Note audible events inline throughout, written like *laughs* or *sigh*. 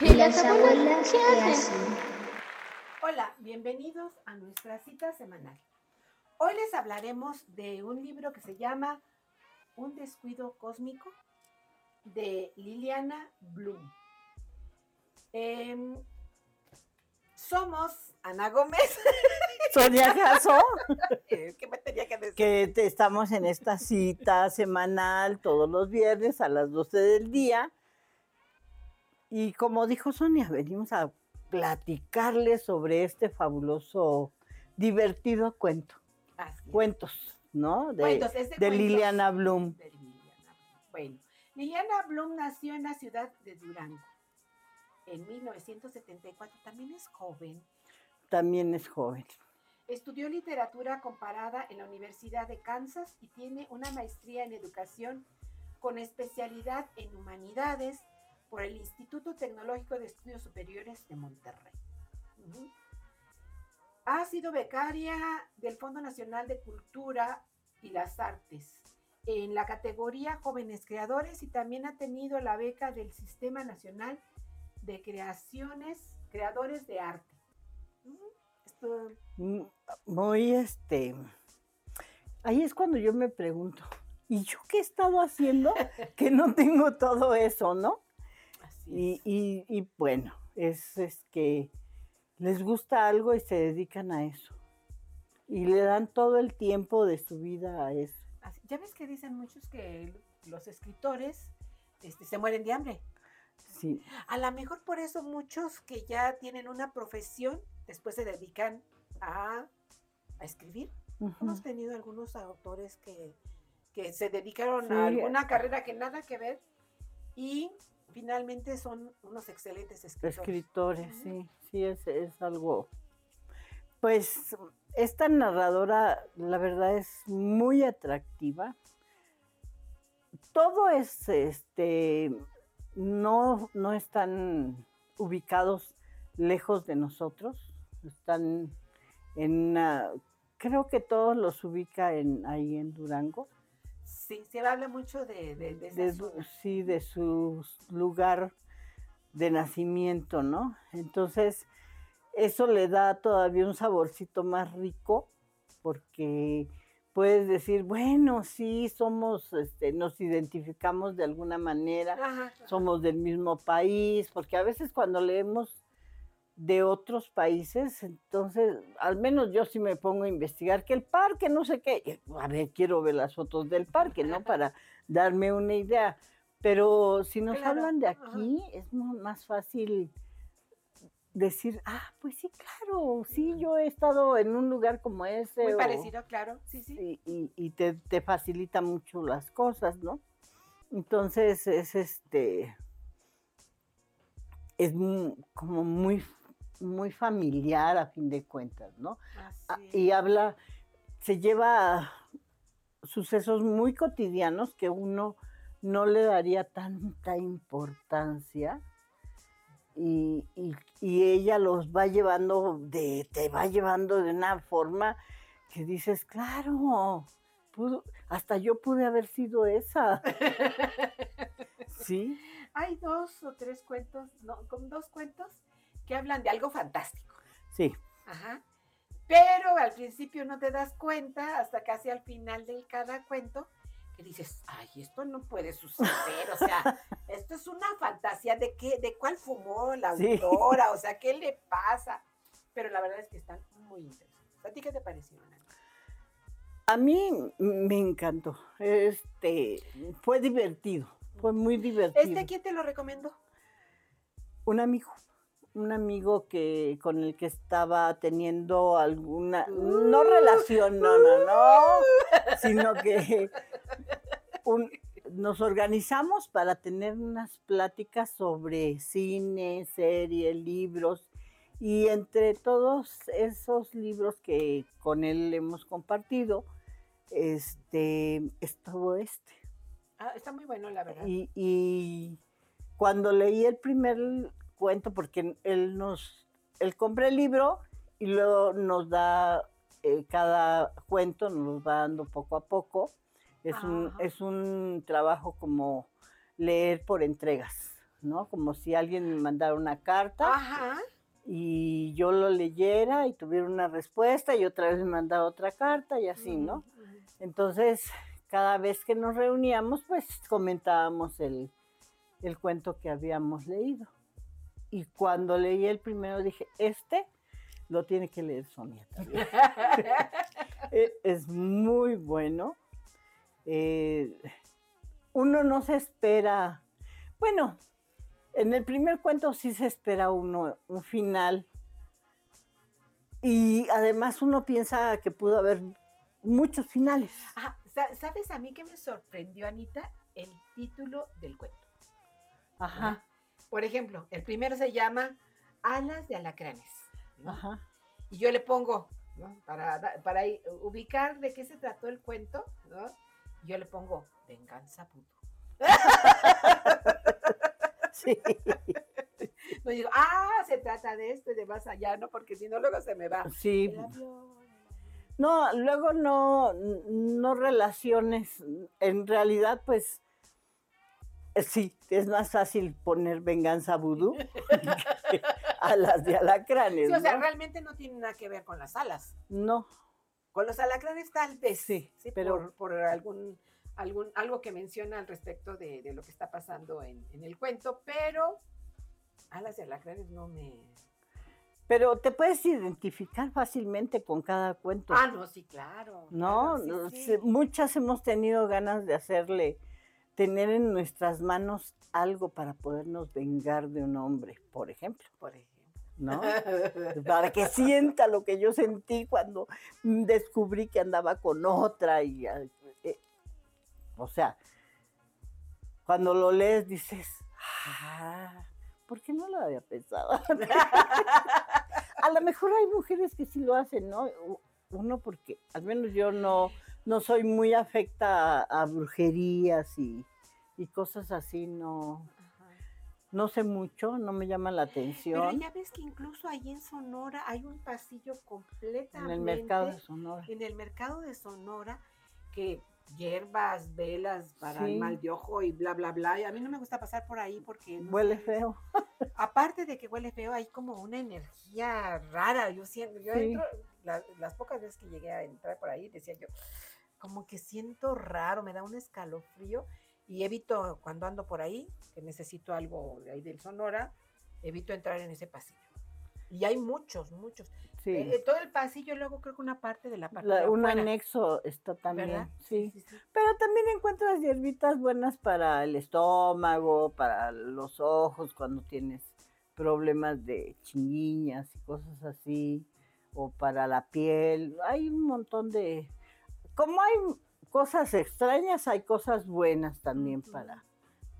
¿Y las abuelas qué hacen? Hola, bienvenidos a nuestra cita semanal. Hoy les hablaremos de un libro que se llama Un descuido cósmico de Liliana Bloom. Em, somos Ana Gómez. *laughs* Sonia ¿Qué me tenía que decir? que te- estamos en esta cita semanal todos los viernes a las 12 del día. Y como dijo Sonia, venimos a platicarles sobre este fabuloso, divertido cuento. Así. Cuentos, ¿no? De, Cuentos, es de. Liliana Bloom. de Liliana. Bueno, Liliana Bloom nació en la ciudad de Durango en 1974. También es joven. También es joven. Estudió literatura comparada en la Universidad de Kansas y tiene una maestría en educación con especialidad en humanidades por el Instituto Tecnológico de Estudios Superiores de Monterrey. Ha sido becaria del Fondo Nacional de Cultura y las Artes en la categoría Jóvenes Creadores y también ha tenido la beca del Sistema Nacional de Creaciones, Creadores de Arte. Esto Mm, Muy este. Ahí es cuando yo me pregunto, ¿y yo qué he estado haciendo *laughs* que no tengo todo eso, no? Así Y, y- y bueno, es, es que les gusta algo y se dedican a eso. Y le dan todo el tiempo de su vida a eso. Así- Ya ves que dicen muchos que los escritores este, se mueren de hambre. Sí, A lo mejor por eso muchos que ya tienen una profesión después se dedican a, a escribir. Hemos tenido algunos autores que, que se dedicaron Sí. a alguna carrera que nada que ver y finalmente son unos excelentes escritores. escritores, sí, sí, es, es algo. Pues esta narradora, la verdad, es muy atractiva. Todo es, este, no, no están ubicados lejos de nosotros, están en creo que todos los ubica en, ahí en Durango, Sí, se habla mucho de, sí, de su lugar de nacimiento, ¿no? Entonces, eso le da todavía un saborcito más rico, porque puedes decir, bueno, sí, somos, este, nos identificamos de alguna manera, Ajá, ajá. somos del mismo país, porque a veces cuando leemos de otros países, entonces, al menos yo sí me pongo a investigar que el parque, no sé qué, a ver, quiero ver las fotos del parque, ¿no? Para darme una idea. Pero si nos Claro, hablan de ajá. aquí, es mu- más fácil decir, ah, pues sí, claro, sí, yo he estado en un lugar como ese. Muy o- parecido, claro. Sí, sí. y, y- te, te facilita mucho las cosas, ¿no? Entonces es este, es mu- como muy, muy familiar a fin de cuentas, ¿no? Así Y habla, se lleva sucesos muy cotidianos que uno no le daría tanta importancia. Y, y- y ella los va llevando de, te va llevando de una forma que dices, claro, pudo- hasta yo pude haber sido esa. *laughs* Sí, Hay dos o tres cuentos, no, con dos cuentos que hablan de algo fantástico. sí, Ajá. Pero al principio no te das cuenta hasta casi al final de cada cuento que dices, ay, esto no puede suceder, o sea, *laughs* esto es una fantasía de qué, de cuál fumó la Sí. autora, o sea, ¿qué le pasa? Pero la verdad es que están muy interesantes. ¿A ti qué te pareció? Ana? A mí me encantó. Este fue divertido, fue muy divertido. ¿Este quién te lo recomendó? Un amigo, un amigo que con el que estaba teniendo alguna no relación, no, no, no, sino que un- nos organizamos para tener unas pláticas sobre cine, series, libros y entre todos esos libros que con él hemos compartido, este, estuvo este. Ah, está muy bueno, la verdad. Y, y cuando leí el primer cuento, porque él nos, él compra el libro y luego nos da eh, cada cuento, nos va dando poco a poco. Es un, Ajá. es un trabajo como leer por entregas, ¿no? Como si alguien me mandara una carta Ajá. y yo lo leyera y tuviera una respuesta y otra vez me mandara otra carta y así, ¿no? Ujú, ujú. Entonces, cada vez que nos reuníamos, pues comentábamos el, el cuento que habíamos leído. Y cuando leí el primero dije, este lo tiene que leer Sonia también. *laughs* *laughs* E- es muy bueno. Eh, uno no se espera, bueno, en el primer cuento sí se espera uno un final. Y además uno piensa que pudo haber muchos finales. Sa- ¿Sabes a mí que me sorprendió, Anita? El título del cuento. Ajá, Por ejemplo, el primero se llama Alas de alacranes. ¿no? ajá. Y yo le pongo, ¿no? para, para ubicar de qué se trató el cuento, ¿no? yo le pongo Venganza Puto. *laughs* Sí. No digo, ah, se trata de esto y de más allá, ¿no? Porque si no, luego se me va. Sí. No, luego no, no relaciones. En realidad, pues, sí, es más fácil poner venganza vudú *laughs* que a las de alacranes, Sí, o sea, ¿no? realmente no tiene nada que ver con las alas. No, Con los alacranes tal vez. Sí, sí pero- por, por algún, algún, algo que menciona al respecto de, de lo que está pasando en, en el cuento, pero alas de alacranes no me... pero te puedes identificar fácilmente con cada cuento. Ah, no, sí, claro. No, claro, No, sí, sí. se- muchas hemos tenido ganas de hacerle, tener en nuestras manos algo para podernos vengar de un hombre, por ejemplo, Por ejemplo. ¿no? *laughs* para que sienta lo que yo sentí cuando descubrí que andaba con otra y ah, eh, o sea cuando lo lees dices ah, ¿por qué no lo había pensado? *laughs* a lo mejor hay mujeres que sí lo hacen, ¿no? Uno porque al menos yo no no soy muy afecta a, a brujerías y, y cosas así, no Ajá. no sé mucho, no me llama la Pero atención. ya ves que incluso ahí en Sonora hay un pasillo completamente En el mercado de Sonora. en el mercado de Sonora que hierbas, velas para Sí. el mal de ojo y bla bla bla. Y a mí no me gusta pasar por ahí porque no Huele sé, feo. *laughs* Aparte de que huele feo, hay como una energía rara. Yo siento, yo Sí. entro, la- las pocas veces que llegué a entrar por ahí, decía yo, como que siento raro, me da un escalofrío y evito cuando ando por ahí, que necesito algo de ahí del Sonora, evito entrar en ese pasillo. Y hay muchos, muchos. Sí. Eh, todo el pasillo, luego creo que una parte de la parte La- de un afuera, anexo está también, sí. sí, sí. Pero también encuentras hierbitas buenas para el estómago, para los ojos, cuando tienes problemas de chinguiñas y cosas así, o para la piel. Hay un montón de... Como hay cosas extrañas, hay cosas buenas también para,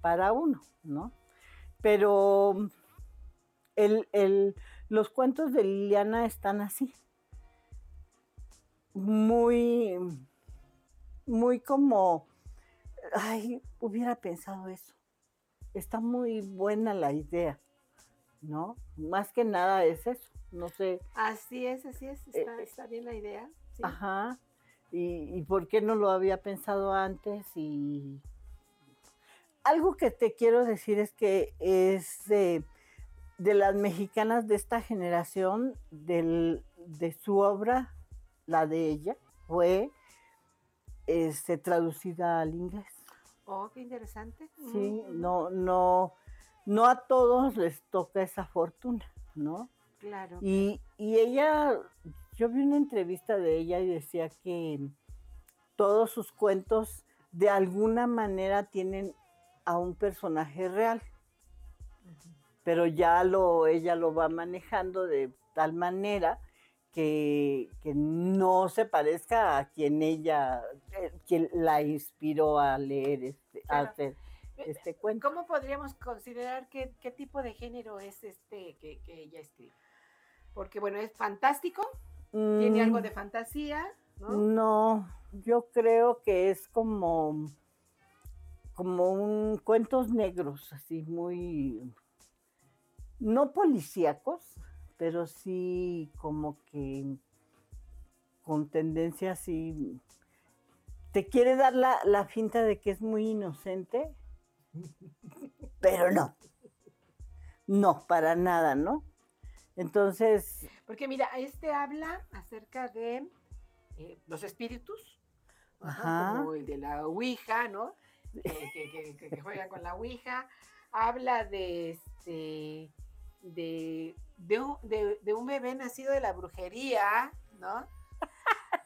para uno, ¿no? Pero el, el- los cuentos de Liliana están así. Muy, muy como, ay, hubiera pensado eso. Está muy buena la idea, ¿no? Más que nada es eso. No sé, Así es, así es. Está, Eh, está bien la idea. sí. ajá. Y, y por qué no lo había pensado antes? Y algo que te quiero decir es que es de, de las mexicanas de esta generación, del- de su obra, la de ella, fue este, traducida al inglés. Oh, qué interesante. Sí, Ujú, no, no, no a todos les toca esa fortuna, ¿no? Claro. Y, y ella, yo vi una entrevista de ella y decía que todos sus cuentos de alguna manera tienen a un personaje real, pero ya lo, ella lo va manejando de tal manera que, que no se parezca a quien ella, eh, quien la inspiró a leer este, a hacer este cuento. ¿Cómo podríamos considerar qué, qué tipo de género es este que, que ella escribe? Porque, bueno, es fantástico, tiene algo Mm, de fantasía, ¿no? No, yo creo que es como, como un cuentos negros, así muy, no policíacos, pero sí como que con tendencia así, te quiere dar la, la finta de que es muy inocente, *laughs* pero no, No, para nada, ¿no? Entonces, Porque mira, este habla acerca de eh, los espíritus, ajá, como el de la Ouija, ¿no? Que, que- que- que- que juegan con la Ouija. Habla de este de, de, un, de- de un bebé nacido de la brujería, ¿no?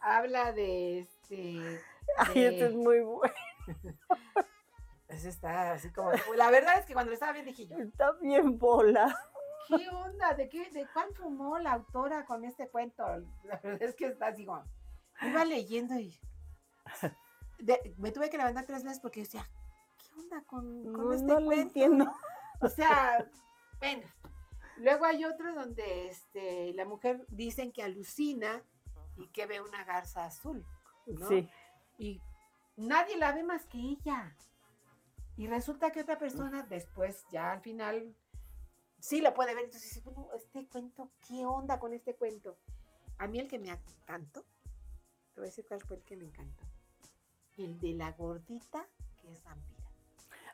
Habla de este. ay, esto es muy bueno. *laughs* Ese está así como. La verdad es que cuando lo estaba viendo dije yo, Está bien bola. ¿Qué onda? ¿De qué? ¿De cuál fumó la autora con este cuento? La verdad es que está así como. Iba leyendo y. *laughs* de- me tuve que levantar tres veces porque decía, ¿qué onda con, con No, este no lo cuento? entiendo. O sea, bueno. Luego hay otro donde este, la mujer dicen que alucina y que ve una garza azul. ¿no? Sí. Y nadie la ve más que ella. Y resulta que otra persona después, ya al final, sí la puede ver. Entonces bueno, este cuento, ¿qué onda con este cuento? A mí el que me encantó, te voy a decir cuál fue el que me encantó. El de la gordita que es vampira.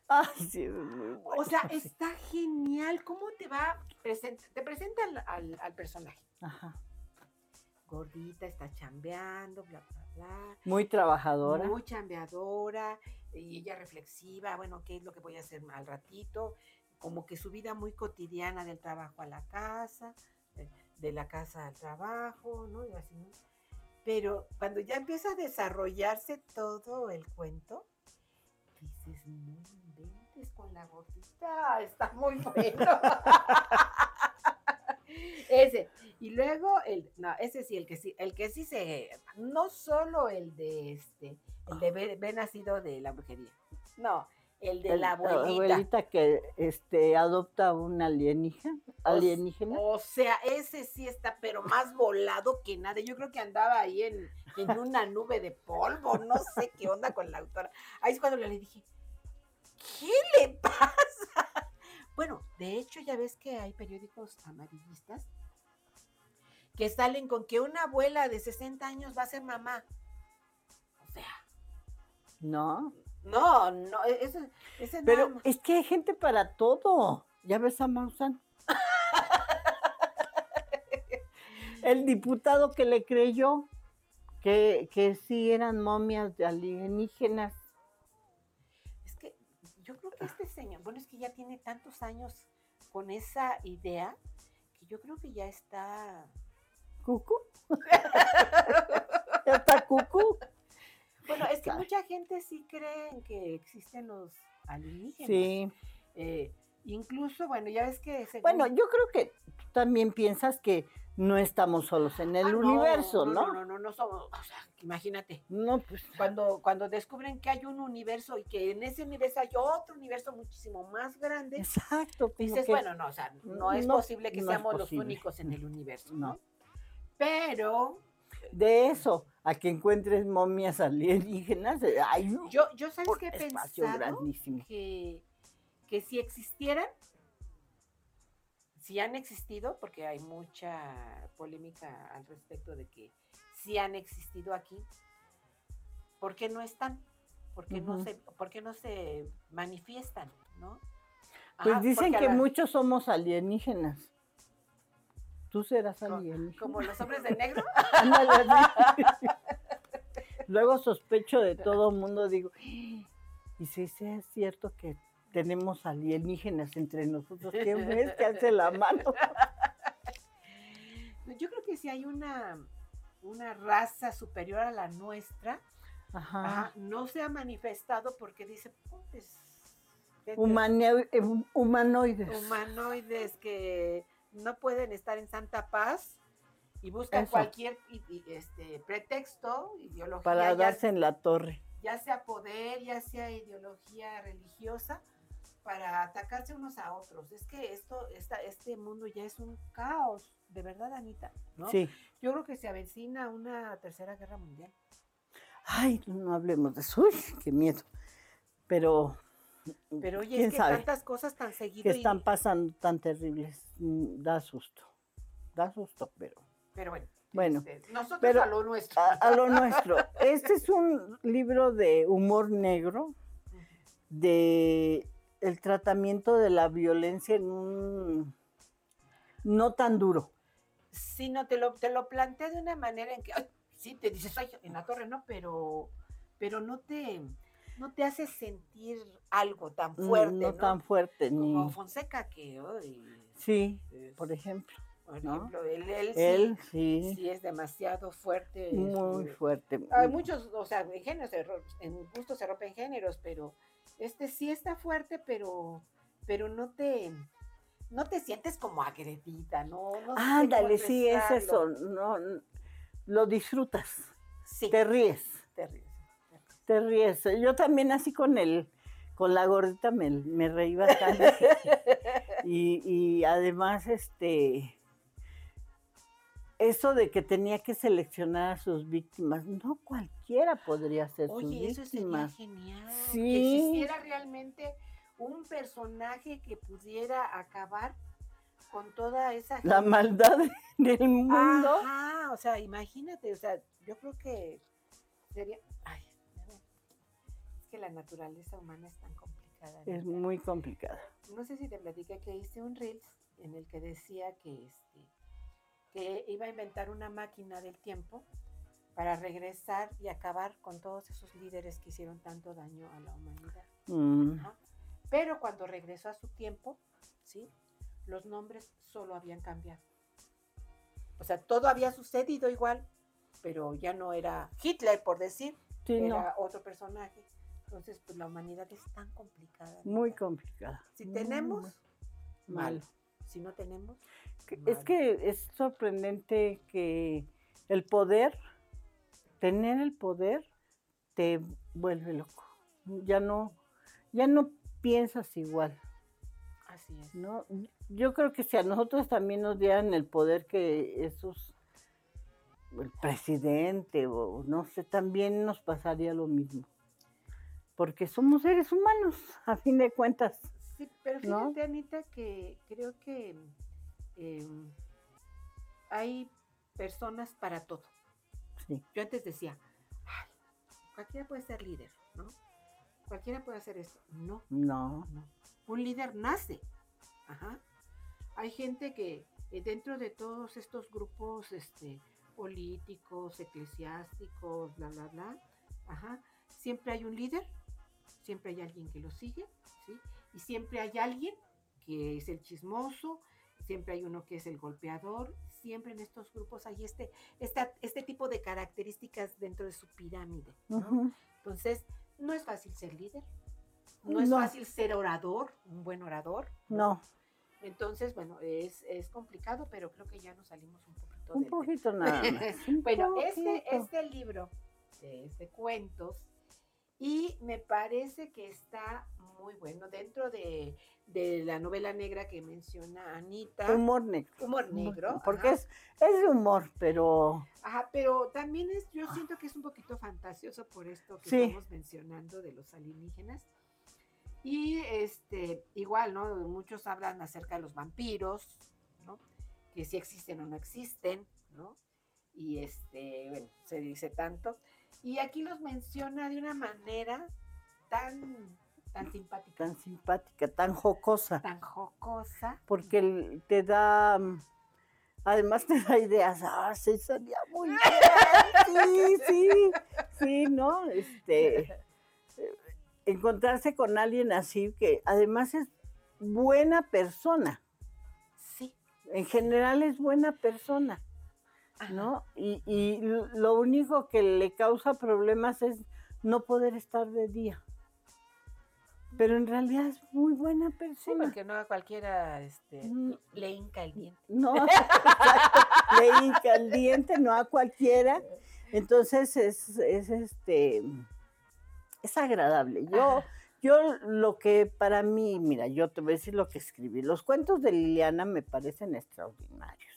Ay, sí, es muy bueno. O sea, está genial. ¿Cómo te va? present- te presenta al, al- al personaje. Ajá. Gordita, está chambeando, bla, bla, bla. Muy trabajadora. Muy chambeadora y ella reflexiva, bueno, ¿qué es lo que voy a hacer al ratito? Como que su vida muy cotidiana del trabajo a la casa, de, de la casa al trabajo, ¿no? Y así, ¿no? Pero cuando ya empieza a desarrollarse todo el cuento, dices, no inventes con la gordita, está muy bueno. *laughs* ese. Y luego el, no, ese sí, el que sí, el que sí se, no solo el de este, el de ve, ve nacido de la brujería. No, el de El- la abuelita. que este adopta un alienígena. alienígena. O sea, ese sí está, pero más volado que nada. Yo creo que andaba ahí en, en una nube de polvo, no sé qué onda con la autora. Ahí es cuando le dije, ¿qué le pasa? Bueno, de hecho ya ves que hay periódicos amarillistas que salen con que una abuela de 60 años va a ser mamá. O sea, No. No, no, e-, ese, ese Pero es que hay gente para todo. Ya ves a Maussan. *laughs* El diputado que le creyó que, que sí eran momias de alienígenas. Es que yo creo que este señor, bueno, es que ya tiene tantos años con esa idea que yo creo que ya está. ¿Cucu? *laughs* ¿Ya está cucu? Bueno, es que Claro. mucha gente sí cree en que existen los alienígenas. Sí. Eh, incluso, bueno, ya ves que. según- Bueno, yo creo que tú también piensas que no estamos solos en el Ah, universo, no, ¿no? No, no, no, no somos. O sea, imagínate. No, pues. Cuando, cuando descubren que hay un universo y que en ese universo hay otro universo muchísimo más grande, Exacto. dices, que- bueno, no, o sea, no es posible que seamos los únicos en el universo, No. ¿no? Pero De eso, a que encuentres momias *laughs* alienígenas, un yo, yo ¿sabes qué he pensado? grandísimo. Que, que si existieran, si han existido, porque hay mucha polémica al respecto de que si han existido aquí, ¿por qué no están? ¿Por qué, no, se, por qué no se manifiestan? ¿no? Pues Ajá, dicen que la- muchos somos alienígenas. Tú serás alienígena. Como los hombres de negro. *laughs* Luego sospecho de todo mundo, digo, y si sea cierto que tenemos alienígenas entre nosotros, ¿quién es que hace la mano? *laughs* Yo creo que si hay una, una raza superior a la nuestra, Ajá. ajá, no se ha manifestado porque dice, pues, hum- humanoides. humanoides que no pueden estar en santa paz y buscan Eso. cualquier este, pretexto, ideología, para ya, darse en la torre. ya sea poder, ya sea ideología religiosa, para atacarse unos a otros. Es que esto, esta, este mundo ya es un caos, de verdad, Anita. ¿no? Sí. Yo creo que se avecina una tercera guerra mundial. Ay, no hablemos de eso. Uy, *laughs* qué miedo. Pero, Pero oye, ¿quién es que sabe? tantas cosas tan seguido. que y- están pasando tan terribles. Mm, Da susto. Da susto, pero pero bueno. Bueno, este, nosotros pero a lo nuestro. a, a lo nuestro. Este es un libro de humor negro, de el tratamiento de la violencia en un no tan duro. Sí, no, te lo, te lo plantea de una manera en que, ay, sí, te dices, ay, en la torre no, pero, pero no te, no te hace sentir algo tan No- fuerte, no, ¿no? tan fuerte Como ni Fonseca, que, ay, sí, es- por ejemplo. por ¿no? ejemplo, él, él sí, Él sí, sí es demasiado fuerte. muy fuerte. Hay muchos, o sea, en géneros, en gusto se rompen géneros, pero este sí está fuerte, pero, pero no te, no te sientes como agredida, ¿no? no Ándale, sí, es eso. No, lo disfrutas, Sí, te ríes, te ríes. Te ríes. Yo también así con el, con la gordita me, me reí bastante. *laughs* y, y además, este, eso de que tenía que seleccionar a sus víctimas, no cualquiera podría ser su Oye, eso sería víctima. genial. Que Sí. existiera realmente un personaje que pudiera acabar con toda esa La maldad del mundo. Ajá, o sea, imagínate, o sea, yo creo que sería. Que la naturaleza humana es tan complicada. Es muy complicada. No sé si te platiqué que hice un Reels en el que decía que, este, que iba a inventar una máquina del tiempo para regresar y acabar con todos esos líderes que hicieron tanto daño a la humanidad. Mm. Pero cuando regresó a su tiempo, ¿sí? Los nombres solo habían cambiado. O sea, todo había sucedido igual, pero ya no era Hitler, por decir, sí, no, era otro personaje. Entonces, pues la humanidad es tan complicada. muy complicada. Si tenemos, muy mal. Si no tenemos, Es que es sorprendente que el poder, tener el poder, te vuelve loco. Ya no, ya no piensas igual, Así es. ¿no? Yo creo que si a nosotros también nos dieran el poder que esos, el presidente o no sé, también nos pasaría lo mismo. Porque somos seres humanos, *laughs* a fin de cuentas. Sí, pero ¿no? fíjate, Anita, que creo que em, hay personas para todo. Sí. Yo antes decía, "Ay, cualquiera puede ser líder, ¿no? Cualquiera puede hacer esto. No, No, no. Un líder nace. Ajá. Hay gente que eh, dentro de todos estos grupos este, políticos, eclesiásticos, bla, bla, bla, ajá, siempre hay un líder, siempre hay alguien que lo sigue, ¿sí? Y siempre hay alguien que es el chismoso, siempre hay uno que es el golpeador, siempre en estos grupos hay este, esta- este tipo de características dentro de su pirámide. ¿no? Entonces, no es fácil ser líder, no es No. fácil ser orador, un buen orador. no, Entonces, bueno, es, es complicado, pero creo que ya nos salimos un poquito un del tema. poquito nada más. *laughs* Bueno, este, poquito. este libro es de cuentos y me parece que está muy bueno dentro de, de la novela negra que menciona Anita. Humor negro. Humor negro. Porque ajá. es, es de humor, pero Ajá, pero también es, yo siento que es un poquito fantasioso por esto que Sí. estamos mencionando de los alienígenas. Y este, igual, ¿no? Muchos hablan acerca de los vampiros, ¿no? Que si existen o no existen, ¿no? Y este, bueno, se dice tanto. Y aquí los menciona de una manera tan, tan simpática, tan simpática, tan jocosa, tan jocosa. porque te da, mm, además te da ideas, ah, sí, sería muy bien, *laughs* sí, sí, sí, ¿no? Este, eh, encontrarse con alguien así que además es buena persona, Sí. en general es buena persona. ¿No? Y, y lo único que le causa problemas es no poder estar de día. Pero en realidad es muy buena Sí, persona. porque no a cualquiera este, Mm. le hinca el diente. No, *laughs* le hinca el diente, no a cualquiera. Entonces es, es este es agradable. Yo, Ajá. yo lo que para mí, mira, yo te voy a decir lo que escribí. Los cuentos de Liliana me parecen extraordinarios.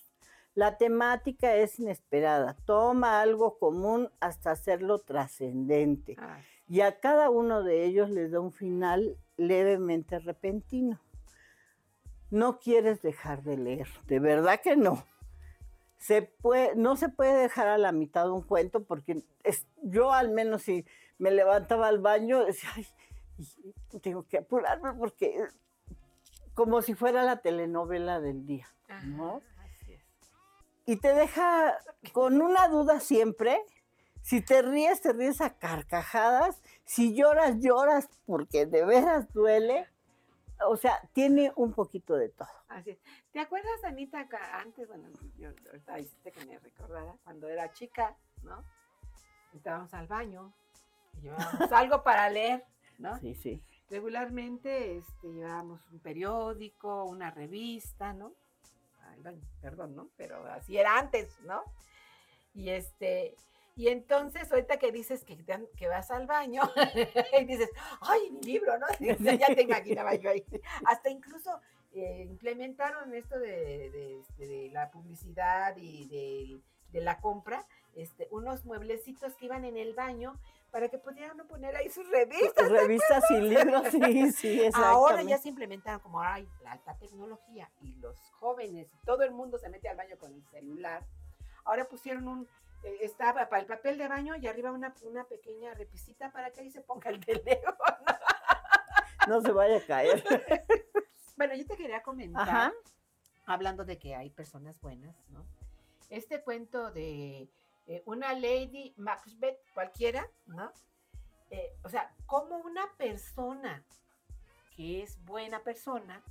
La temática es inesperada, toma algo común hasta hacerlo trascendente. Ay, Y a cada uno de ellos les da un final levemente repentino. No quieres dejar de leer, de verdad que no. Se puede, no se puede dejar a la mitad un cuento porque es, yo al menos si me levantaba al baño decía, "Ay, tengo que apurarme porque como si fuera la telenovela del día, ¿no? Ajá. Y te deja con una duda siempre. Si te ríes, te ríes a carcajadas. Si lloras, lloras porque de veras duele. O sea, tiene un poquito de todo. Así es. ¿Te acuerdas, Anita, antes, bueno, yo ahorita hiciste que me recordara, cuando era chica, ¿no? Entrábamos al baño y llevábamos *laughs* algo para leer, ¿no? Sí, sí. Regularmente este, llevábamos un periódico, una revista, ¿no? Bueno, perdón, ¿no? Pero así era antes, ¿no? Y este, y entonces ahorita que dices que, te- que vas al baño *laughs* y dices, ay, mi libro, ¿no? *laughs* ya te imaginaba yo ahí. Hasta incluso eh, implementaron esto de, de, este, de la publicidad y de, de la compra, este, unos mueblecitos que iban en el baño para que pudieran poner ahí sus revistas. Revistas y libros, sí, sí, *laughs* Ahora ya se implementaron como hay la alta tecnología y los jóvenes, todo el mundo se mete al baño con el celular. Ahora pusieron un, eh, estaba para el papel de baño y arriba una, una pequeña repisita para que ahí se ponga el *laughs* teléfono. No se vaya a caer. *laughs* Bueno, yo te quería comentar, Ajá. hablando de que hay personas buenas, ¿no? Este cuento de eh, una Lady Macbeth cualquiera, ¿no? Eh, o sea, como una persona que es buena persona,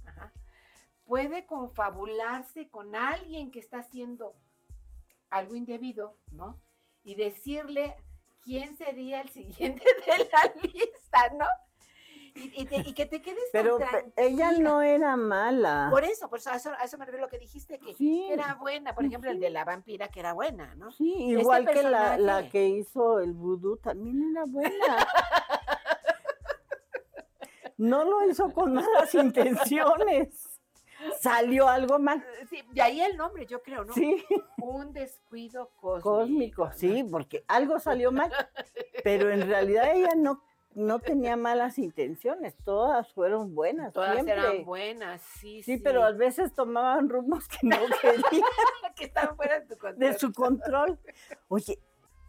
puede confabularse con alguien que está haciendo algo indebido, ¿no? Y decirle quién sería el siguiente *laughs* de la lista, ¿no? Y, y te- y que te quedes Pero pe- ella no era mala. Por eso, por eso, a eso, a eso me refiero lo que dijiste, que, Sí. era buena. Por ejemplo, el de la vampira, que era buena, ¿no? Sí, Este igual que la, la que hizo el vudú también era buena. *laughs* No lo hizo con malas intenciones. Salió algo mal. Eh, Sí, de ahí el nombre, yo creo, ¿no? Sí, Un descuido cósmico. cósmico, ¿no? sí, porque algo salió mal. *laughs* Pero en realidad ella no, no tenía malas intenciones, todas fueron buenas. Todas siempre. eran buenas, sí, sí. Sí, pero a veces tomaban rumos que no *laughs* querían *laughs* que estaban fuera de tu control. de su control. Oye,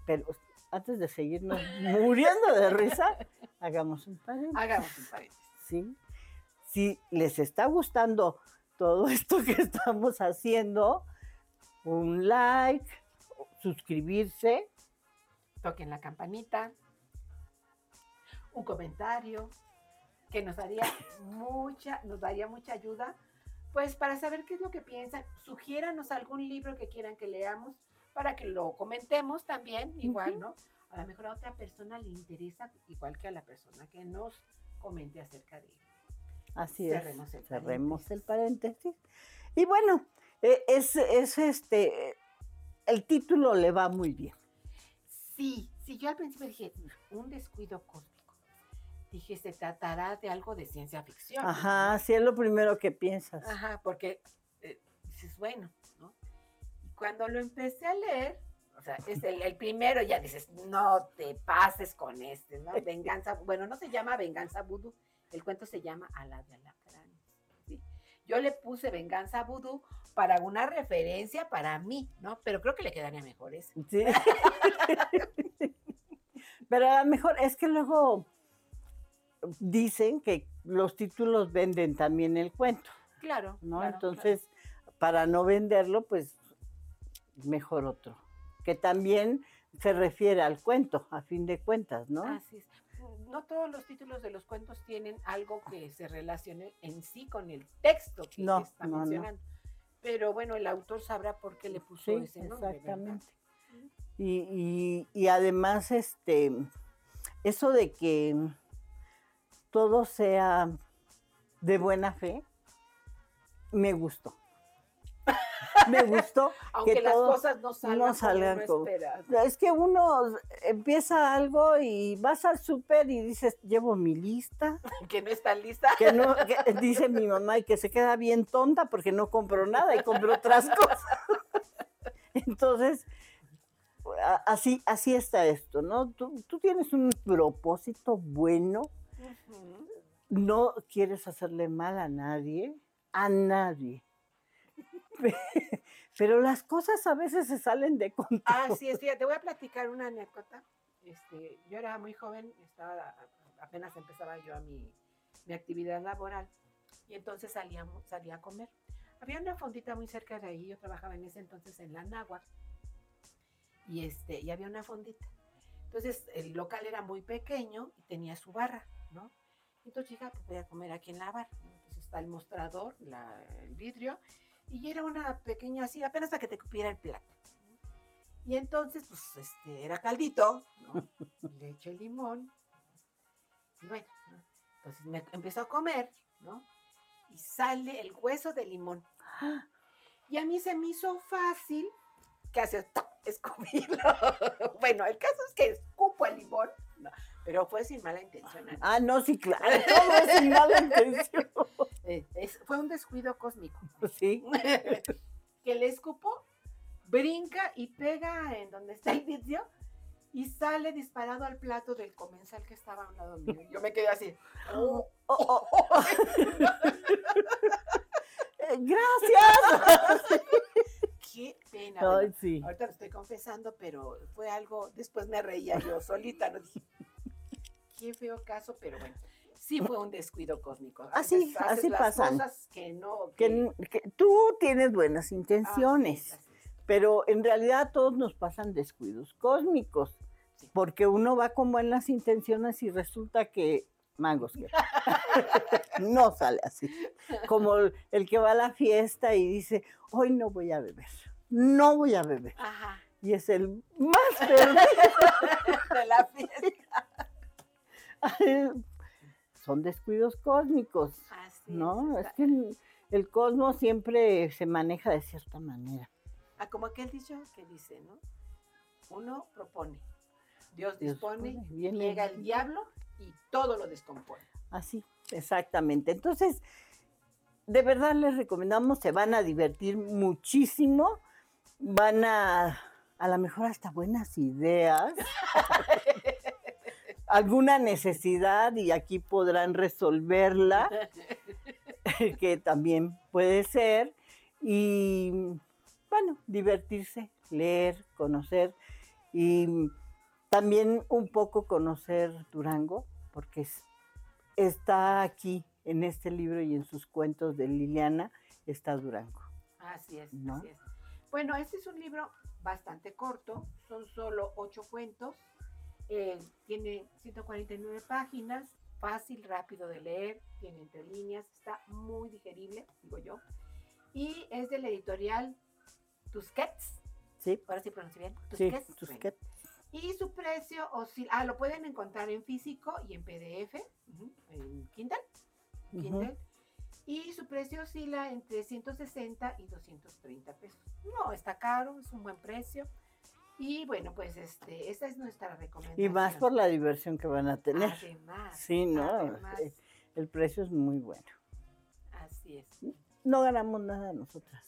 pero antes de seguirnos muriendo de risa, hagamos un paréntesis. Hagamos un paréntesis. ¿sí? Si les está gustando todo esto que estamos haciendo, un like, suscribirse, Toquen la campanita, un comentario, que nos daría mucha, nos daría mucha ayuda, pues para saber qué es lo que piensan. Sugiéranos algún libro que quieran que leamos para que lo comentemos también, igual. ¿no? A lo mejor a otra persona le interesa, igual que a la persona que nos comente acerca de él. así Cerremos es, el cerremos el paréntesis. Y bueno, eh, es, es este, el título le va muy bien. Sí, sí, yo al principio dije, un descuido cósmico. Dije, se tratará de algo de ciencia ficción. Ajá, sí es lo primero que piensas. Ajá, porque eh, dices, bueno, ¿no? Y cuando lo empecé a leer, o sea, es el, el primero, ya dices, no te pases con este, ¿no? Venganza, *laughs* bueno, no se llama Venganza Vudú, el cuento se llama A la de Alacranes. ¿sí? Yo le puse Venganza Vudú para una referencia para mí, ¿no? Pero creo que le quedaría mejor ese. Sí. *laughs* Pero a lo mejor es que luego dicen que los títulos venden también el cuento, Claro. ¿no? claro, Entonces, para no venderlo, pues mejor otro. Que también se refiere al cuento, a fin de cuentas, ¿no? Así es. No todos los títulos de los cuentos tienen algo que se relacione en sí con el texto que No, se está no, no. mencionando. Pero bueno, el autor sabrá por qué le puso Sí, ese nombre. exactamente. Y, y- y además, este, eso de que todo sea de buena fe, me gustó. Me gustó. *laughs* Aunque las todo cosas no salgan, no salgan como uno. Es que uno empieza algo y vas al súper y dices, llevo mi lista, *laughs* Que no está lista. que no, que- *laughs* dice mi mamá y que se queda bien tonta porque no compró nada y compró otras cosas. Entonces, así, así está esto, ¿no? Tú, tú tienes un propósito bueno. No quieres hacerle mal a nadie, a nadie. Pero las cosas a veces se salen de control. Ah, sí, es, fíjate, te voy a platicar una anécdota. Este, yo era muy joven, estaba apenas empezaba yo a mi, mi actividad laboral. Y entonces salíamos, salía a comer. Había una fondita muy cerca de ahí, yo trabajaba en ese entonces en la Náhuac. Y, este, y había una fondita. Entonces el local era muy pequeño y tenía su barra, ¿no? Entonces ah, pues voy a comer aquí en la barra. Entonces está el mostrador, la- el vidrio, y era una pequeña así, apenas para que te cupiera el plato. Y entonces, pues, este, era caldito, ¿no? *laughs* leche, limón. Y bueno, ¿no? entonces me empezó a comer, ¿no? Y sale el hueso de limón. Y a mí se me hizo fácil que hace *laughs* escupirlo. *laughs* bueno, el caso es que escupo el limón. Pero fue sin mala intención. Ah, no, sí, claro, *laughs* todo es sin mala intención. *laughs* Es- fue un descuido cósmico. Sí, *laughs* que le escupo, brinca y pega en donde está el vidrio y sale disparado al plato del comensal que estaba a un lado mío. Yo me quedé así. "Oh". Oh, oh. Gracias. Qué pena. bueno, Ay, sí. ahorita lo estoy confesando, pero fue algo, después me reía yo solita, ¿no? Dije, qué feo caso, pero bueno, sí fue un descuido cósmico. A Así- haces así las pasan. cosas que no. Que, tú tienes buenas intenciones, es. pero en realidad a todos nos pasan descuidos cósmicos, Sí. porque uno va con buenas intenciones y resulta que mangos que *laughs* no sale así. Como el, el que va a la fiesta y dice, hoy no voy a beber, no voy a beber. Ajá. Y es el más perdido. *laughs* De la fiesta. *laughs* Son descuidos cósmicos, Así ¿no? Es que el, cosmos siempre se maneja de cierta manera. Ah, como aquel dicho que dice, ¿no? Uno propone, Dios Dios dispone, pone, viene llega el- el diablo y todo lo descompone. Así, exactamente. Entonces, de verdad les recomendamos, se van a divertir muchísimo, van a, a lo mejor hasta buenas ideas, *laughs* alguna necesidad y aquí podrán resolverla, *laughs* que también puede ser, y bueno, divertirse, leer, conocer y también un poco conocer Durango, porque es- está aquí en este libro y en sus cuentos de Liliana, está Durango. Así es, ¿No? así es. Bueno, este es un libro bastante corto, son solo ocho cuentos, eh, tiene 149 páginas, fácil, rápido de leer, tiene entre líneas, está muy digerible, digo yo, y es del editorial Tusquets, ¿Sí? ahora sí pronuncio bien, Sí, Tusquets, tus bueno. que- Y su precio oscila, ah, lo pueden encontrar en físico y en PDF, en Kindle. Kindle. Y su precio oscila entre 160 y 230 pesos. No, está caro, es un buen precio. Y bueno, pues este, esta es nuestra recomendación. Y más por la diversión que van a tener. Además, Sí, ¿no? además, El precio es muy bueno. así es. No ganamos nada nosotras,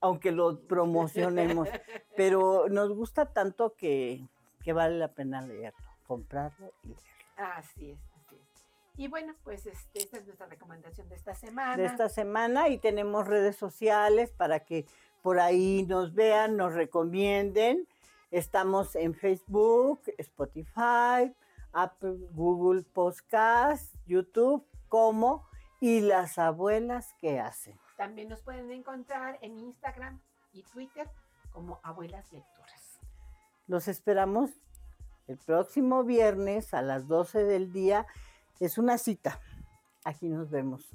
aunque lo promocionemos, pero *laughs* nos gusta tanto que, que vale la pena leerlo, comprarlo y leerlo. Así es, así es. Y bueno, pues este, esta es nuestra recomendación de esta semana. de esta semana y tenemos redes sociales para que por ahí nos vean, nos recomienden. Estamos en Facebook, Spotify, Apple, Google Podcast, YouTube, como y las abuelas que hacen. También nos pueden encontrar en Instagram y Twitter como Abuelas Lectoras. Los esperamos el próximo viernes a las 12 del día. Es una cita. Aquí nos vemos.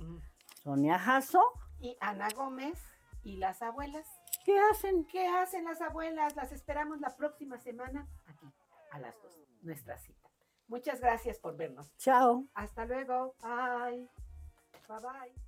Sonia Jasso, Y Ana Gómez y las abuelas. ¿Qué hacen? ¿Qué hacen las abuelas? Las esperamos la próxima semana aquí, a las dos, nuestra cita. Muchas gracias por vernos. Chao. Hasta luego. Bye. Bye bye.